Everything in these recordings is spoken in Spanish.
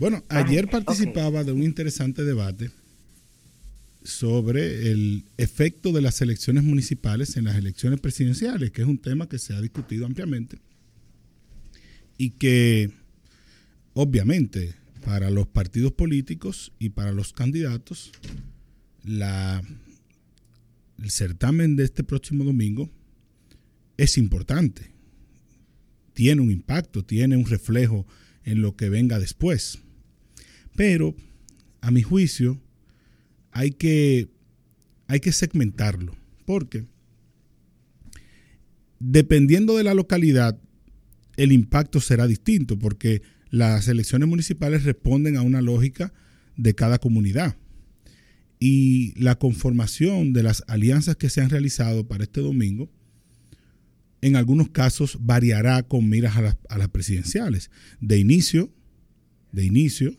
Bueno, ayer participaba de un interesante debate sobre el efecto de las elecciones municipales en las elecciones presidenciales, que es un tema que se ha discutido ampliamente y que obviamente para los partidos políticos y para los candidatos la, el certamen de este próximo domingo es importante, tiene un impacto, tiene un reflejo en lo que venga después. Pero, a mi juicio, hay que, hay que segmentarlo, porque dependiendo de la localidad, el impacto será distinto, porque las elecciones municipales responden a una lógica de cada comunidad. Y la conformación de las alianzas que se han realizado para este domingo, en algunos casos variará con miras a las, a las presidenciales. De inicio, de inicio,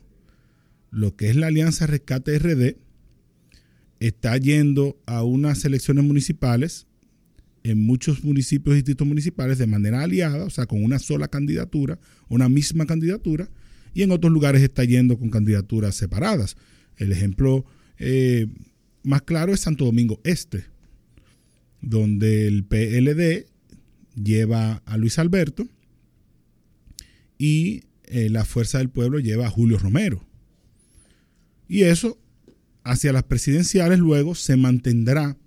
lo que es la Alianza Rescate RD está yendo a unas elecciones municipales en muchos municipios y distritos municipales de manera aliada, o sea, con una sola candidatura, una misma candidatura, y en otros lugares está yendo con candidaturas separadas. El ejemplo eh, más claro es Santo Domingo Este, donde el PLD lleva a Luis Alberto y eh, la Fuerza del Pueblo lleva a Julio Romero. Y eso hacia las presidenciales luego se mantendrá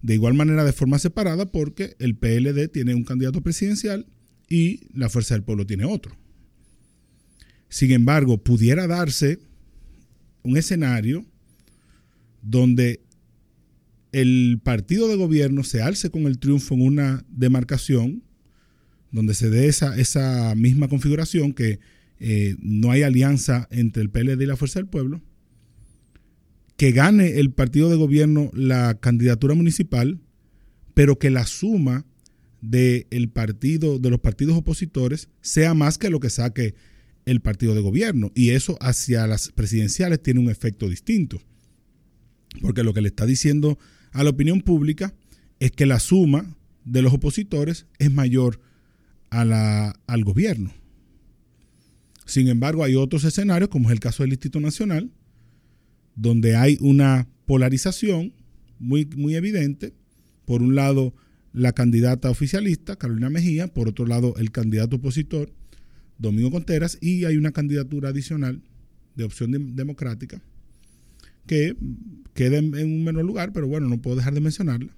de igual manera de forma separada porque el PLD tiene un candidato presidencial y la Fuerza del Pueblo tiene otro. Sin embargo, pudiera darse un escenario donde el partido de gobierno se alce con el triunfo en una demarcación, donde se dé esa, esa misma configuración, que eh, no hay alianza entre el PLD y la Fuerza del Pueblo, que gane el partido de gobierno la candidatura municipal, pero que la suma de partido, de los partidos opositores sea más que lo que saque el partido de gobierno. Y eso hacia las presidenciales tiene un efecto distinto. Porque lo que le está diciendo a la opinión pública es que la suma de los opositores es mayor a la, al gobierno. Sin embargo, hay otros escenarios, como es el caso del Instituto Nacional, donde hay una polarización muy, muy evidente. Por un lado, la candidata oficialista, Carolina Mejía, por otro lado, el candidato opositor, Domingo Conteras, y hay una candidatura adicional de opción democrática que queda en, un menor lugar, pero bueno, no puedo dejar de mencionarla.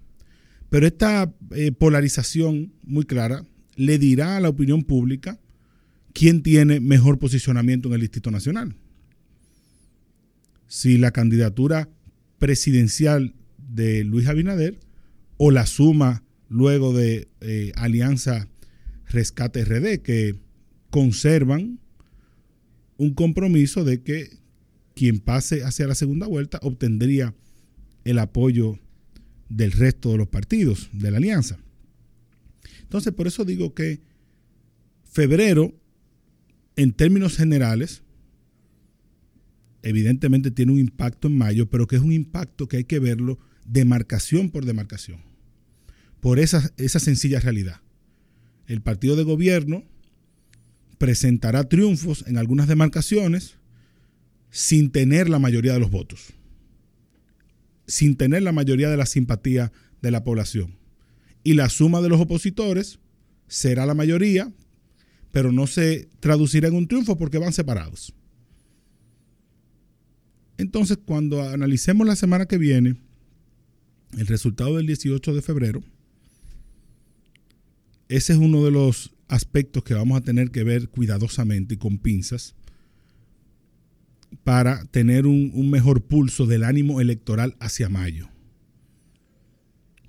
Pero esta eh, polarización muy clara le dirá a la opinión pública quién tiene mejor posicionamiento en el Instituto Nacional si la candidatura presidencial de Luis Abinader o la suma luego de eh, Alianza Rescate RD, que conservan un compromiso de que quien pase hacia la segunda vuelta obtendría el apoyo del resto de los partidos de la alianza. Entonces, por eso digo que febrero, en términos generales, evidentemente tiene un impacto en mayo, pero que es un impacto que hay que verlo demarcación por demarcación, por esa, sencilla realidad. El partido de gobierno presentará triunfos en algunas demarcaciones sin tener la mayoría de los votos, sin tener la mayoría de la simpatía de la población. Y la suma de los opositores será la mayoría, pero no se traducirá en un triunfo porque van separados. Entonces, cuando analicemos la semana que viene el resultado del 18 de febrero, ese es uno de los aspectos que vamos a tener que ver cuidadosamente y con pinzas para tener un, mejor pulso del ánimo electoral hacia mayo.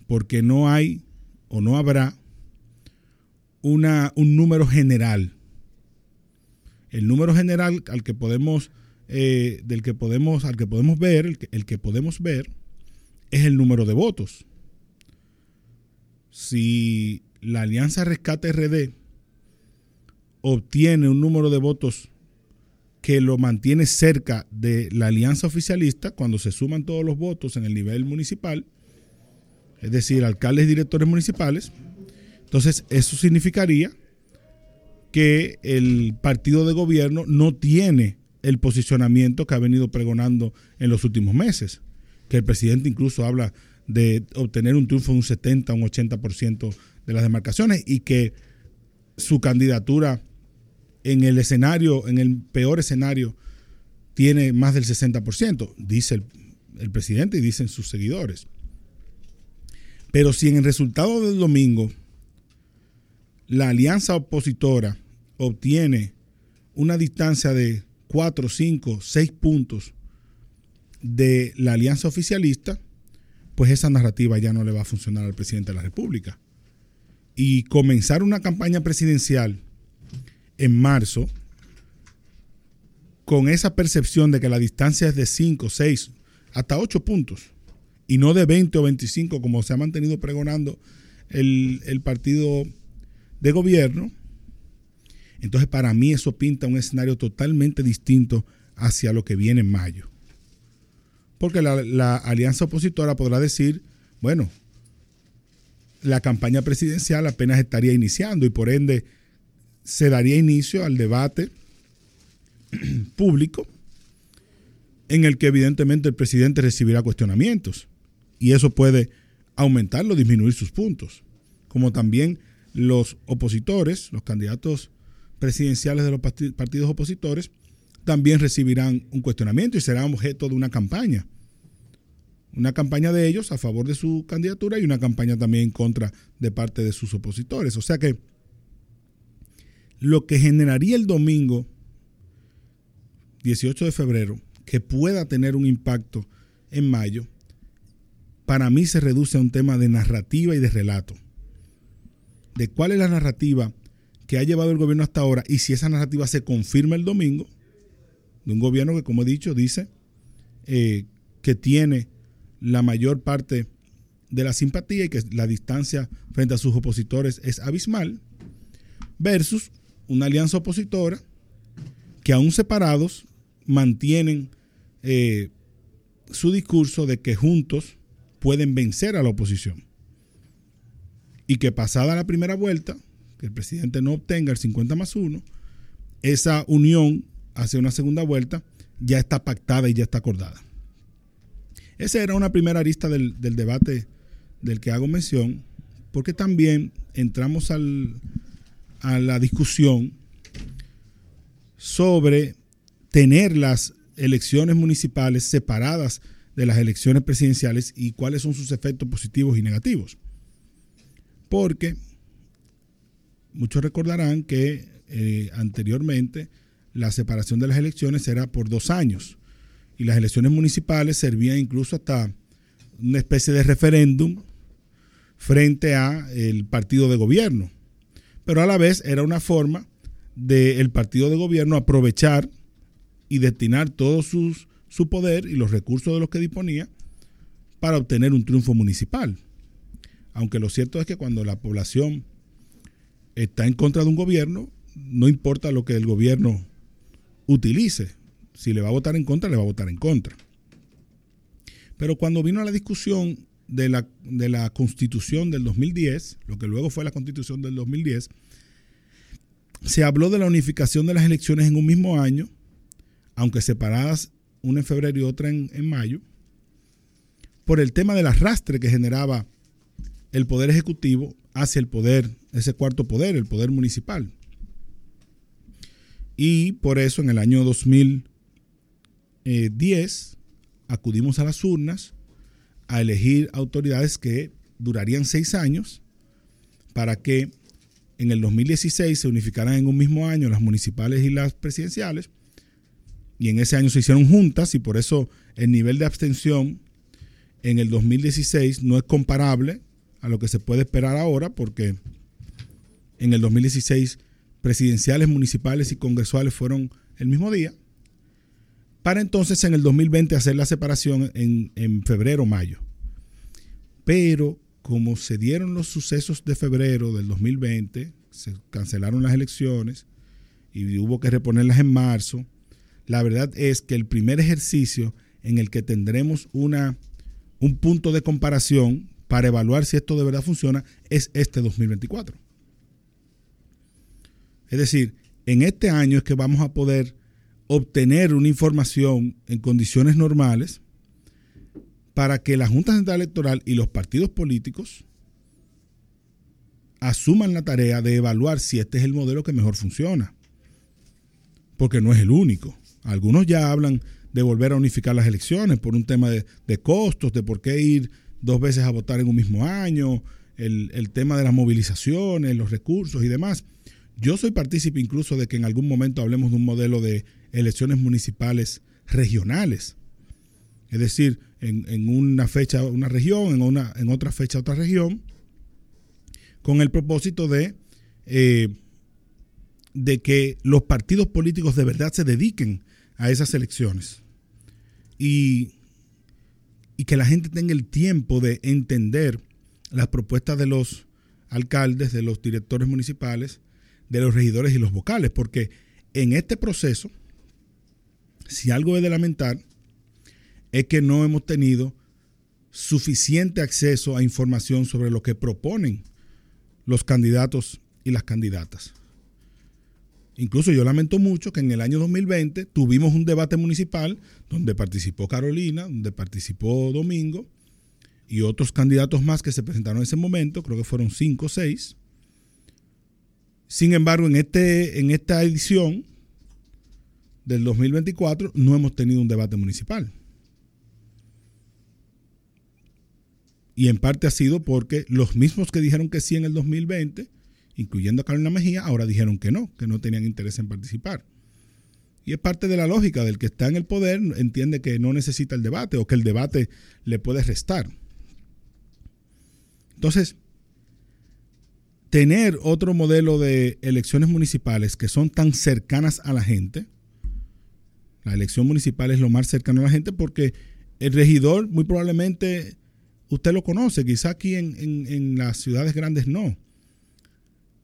Porque no hay o no habrá una, un número general. El número general al que podemos eh, del que podemos, al que podemos ver, el que, que podemos ver es el número de votos. Si la Alianza Rescate RD obtiene un número de votos que lo mantiene cerca de la alianza oficialista, cuando se suman todos los votos en el nivel municipal, es decir, alcaldes y directores municipales, entonces eso significaría que el partido de gobierno no tiene el posicionamiento que ha venido pregonando en los últimos meses, que el presidente incluso habla de obtener un triunfo de un 70, un 80% de las demarcaciones y que su candidatura en el escenario, en el peor escenario, tiene más del 60%, dice el, el presidente y dicen sus seguidores. Pero si en el resultado del domingo la alianza opositora obtiene una distancia de 4, 5, 6 puntos de la alianza oficialista, pues esa narrativa ya no le va a funcionar al presidente de la República. Y comenzar una campaña presidencial en marzo con esa percepción de que la distancia es de 5, 6, hasta 8 puntos, y no de 20 o 25 como se ha mantenido pregonando el, el partido de gobierno, entonces para mí eso pinta un escenario totalmente distinto hacia lo que viene en mayo. Porque la, alianza opositora podrá decir, bueno, la campaña presidencial apenas estaría iniciando y por ende se daría inicio al debate público en el que evidentemente el presidente recibirá cuestionamientos y eso puede aumentarlo, disminuir sus puntos, como también los opositores, los candidatos presidenciales de los partidos opositores, también recibirán un cuestionamiento y será objeto de una campaña. Una campaña de ellos a favor de su candidatura y una campaña también en contra de parte de sus opositores. O sea que lo que generaría el domingo 18 de febrero, que pueda tener un impacto en mayo, para mí se reduce a un tema de narrativa y de relato. De cuál es la narrativa que ha llevado el gobierno hasta ahora y si esa narrativa se confirma el domingo, de un gobierno que, como he dicho, dice eh, que tiene la mayor parte de la simpatía y que la distancia frente a sus opositores es abismal, versus una alianza opositora que aún separados mantienen eh, su discurso de que juntos pueden vencer a la oposición. Y que pasada la primera vuelta, que el presidente no obtenga el 50 más 1, esa unión hacia una segunda vuelta ya está pactada y ya está acordada. Esa era una primera arista del, del debate del que hago mención, porque también entramos al, a la discusión sobre tener las elecciones municipales separadas de las elecciones presidenciales y cuáles son sus efectos positivos y negativos. Porque muchos recordarán que eh, anteriormente la separación de las elecciones era por dos años y las elecciones municipales servían incluso hasta una especie de referéndum frente a el partido de gobierno. Pero a la vez era una forma del partido de gobierno aprovechar y destinar todo sus, su poder y los recursos de los que disponía para obtener un triunfo municipal. Aunque lo cierto es que cuando la población está en contra de un gobierno, no importa lo que el gobierno utilice. Si le va a votar en contra, le va a votar en contra. Pero cuando vino la discusión de la, de la constitución del 2010, lo que luego fue la constitución del 2010, se habló de la unificación de las elecciones en un mismo año aunque separadas una en febrero y otra en, mayo, por el tema del arrastre que generaba el poder ejecutivo hacia el poder, ese cuarto poder, el poder municipal. Y por eso en el año 2010 acudimos a las urnas a elegir autoridades que durarían seis años para que en el 2016 se unificaran en un mismo año las municipales y las presidenciales y en ese año se hicieron juntas y por eso el nivel de abstención en el 2016 no es comparable a lo que se puede esperar ahora porque en el 2016 presidenciales, municipales y congresuales fueron el mismo día, para entonces en el 2020 hacer la separación en, en febrero mayo. Pero como se dieron los sucesos de febrero del 2020, se cancelaron las elecciones y hubo que reponerlas en marzo, la verdad es que el primer ejercicio en el que tendremos una, un punto de comparación para evaluar si esto de verdad funciona es este 2024. Es decir, en este año es que vamos a poder obtener una información en condiciones normales para que la Junta Central Electoral y los partidos políticos asuman la tarea de evaluar si este es el modelo que mejor funciona. Porque no es el único. Algunos ya hablan de volver a unificar las elecciones por un tema de, costos, de por qué ir dos veces a votar en un mismo año, el, el tema de las movilizaciones, los recursos y demás. Yo soy partícipe incluso de que en algún momento hablemos de un modelo de elecciones municipales regionales. Es decir, en, una fecha una región, en, una, en otra fecha otra región, con el propósito de, eh, de que los partidos políticos de verdad se dediquen a esas elecciones y, y que la gente tenga el tiempo de entender las propuestas de los alcaldes, de los directores municipales, de los regidores y los vocales, porque en este proceso, si algo es de lamentar, es que no hemos tenido suficiente acceso a información sobre lo que proponen los candidatos y las candidatas. Incluso yo lamento mucho que en el año 2020 tuvimos un debate municipal donde participó Carolina, donde participó Domingo y otros candidatos más que se presentaron en ese momento, creo que fueron cinco o seis. Sin embargo, en, este, en esta edición del 2024 no hemos tenido un debate municipal. Y en parte ha sido porque los mismos que dijeron que sí en el 2020, incluyendo a Carolina Mejía, ahora dijeron que no, que no tenían interés en participar. Y es parte de la lógica del que está en el poder, entiende que no necesita el debate o que el debate le puede restar. Entonces, tener otro modelo de elecciones municipales que son tan cercanas a la gente, la elección municipal es lo más cercano a la gente porque el regidor muy probablemente usted lo conoce, quizá aquí en, las ciudades grandes no.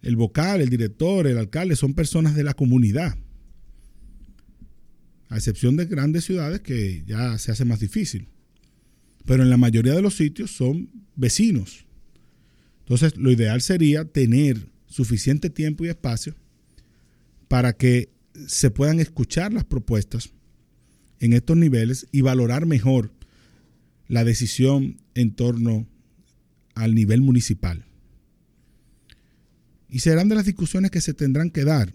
El vocal, el director, el alcalde son personas de la comunidad. A excepción de grandes ciudades que ya se hace más difícil. Pero en la mayoría de los sitios son vecinos. Entonces, lo ideal sería tener suficiente tiempo y espacio para que se puedan escuchar las propuestas en estos niveles y valorar mejor la decisión en torno al nivel municipal. Y serán de las discusiones que se tendrán que dar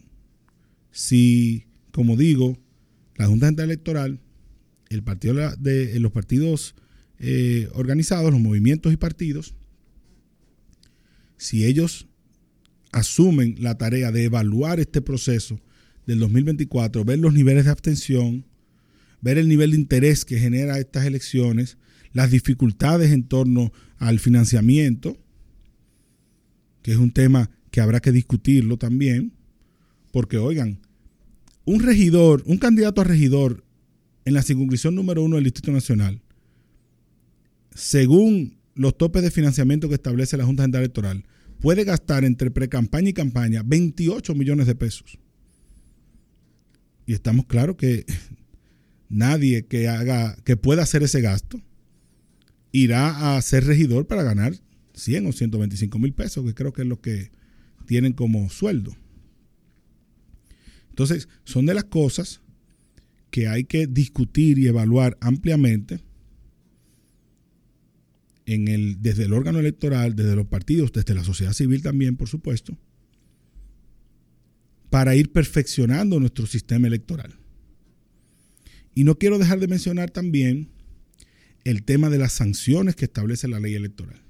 si, como digo, la Junta Central Electoral, de, los partidos eh, organizados, los movimientos y partidos, si ellos asumen la tarea de evaluar este proceso del 2024, ver los niveles de abstención, ver el nivel de interés que genera estas elecciones, las dificultades en torno al financiamiento, que es un tema que habrá que discutirlo también, porque oigan, un regidor, un candidato a regidor en la circunscripción número uno del Distrito Nacional, según los topes de financiamiento que establece la Junta Central Electoral, puede gastar entre pre-campaña y campaña 28 millones de pesos. Y estamos claros que nadie que haga, que pueda hacer ese gasto, irá a ser regidor para ganar 100 o 125 mil pesos, que creo que es lo que tienen como sueldo. Entonces, son de las cosas que hay que discutir y evaluar ampliamente en el, desde el órgano electoral, desde los partidos, desde la sociedad civil también, por supuesto, para ir perfeccionando nuestro sistema electoral. Y no quiero dejar de mencionar también el tema de las sanciones que establece la ley electoral.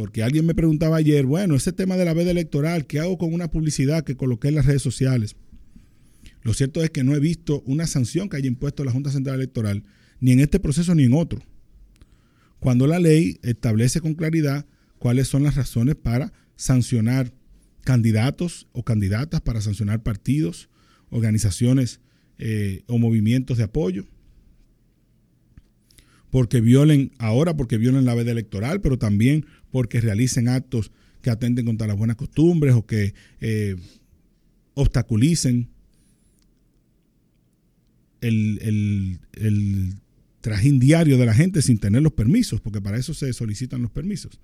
Porque alguien me preguntaba ayer, bueno, ese tema de la veda electoral, ¿qué hago con una publicidad que coloqué en las redes sociales? Lo cierto es que no he visto una sanción que haya impuesto la Junta Central Electoral, ni en este proceso ni en otro. Cuando la ley establece con claridad cuáles son las razones para sancionar candidatos o candidatas, para sancionar partidos, organizaciones eh, o movimientos de apoyo porque violen, ahora porque violen la veda electoral, pero también porque realicen actos que atenten contra las buenas costumbres o que eh, obstaculicen el, el trajín diario de la gente sin tener los permisos, porque para eso se solicitan los permisos.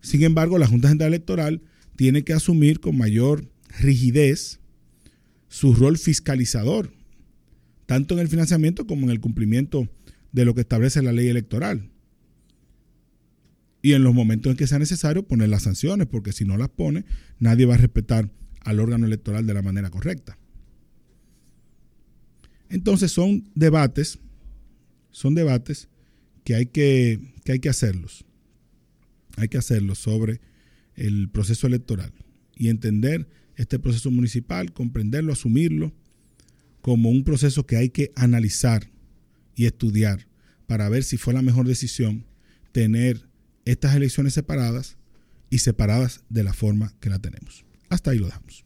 Sin embargo, la Junta Central Electoral tiene que asumir con mayor rigidez su rol fiscalizador, tanto en el financiamiento como en el cumplimiento de lo que establece la ley electoral. Y en los momentos en que sea necesario poner las sanciones, porque si no las pone, nadie va a respetar al órgano electoral de la manera correcta. Entonces son debates, son debates que hay que, que hay que hacerlos. Hay que hacerlos sobre el proceso electoral y entender este proceso municipal, comprenderlo, asumirlo como un proceso que hay que analizar y estudiar para ver si fue la mejor decisión tener estas elecciones separadas y separadas de la forma que la tenemos. Hasta ahí lo dejamos.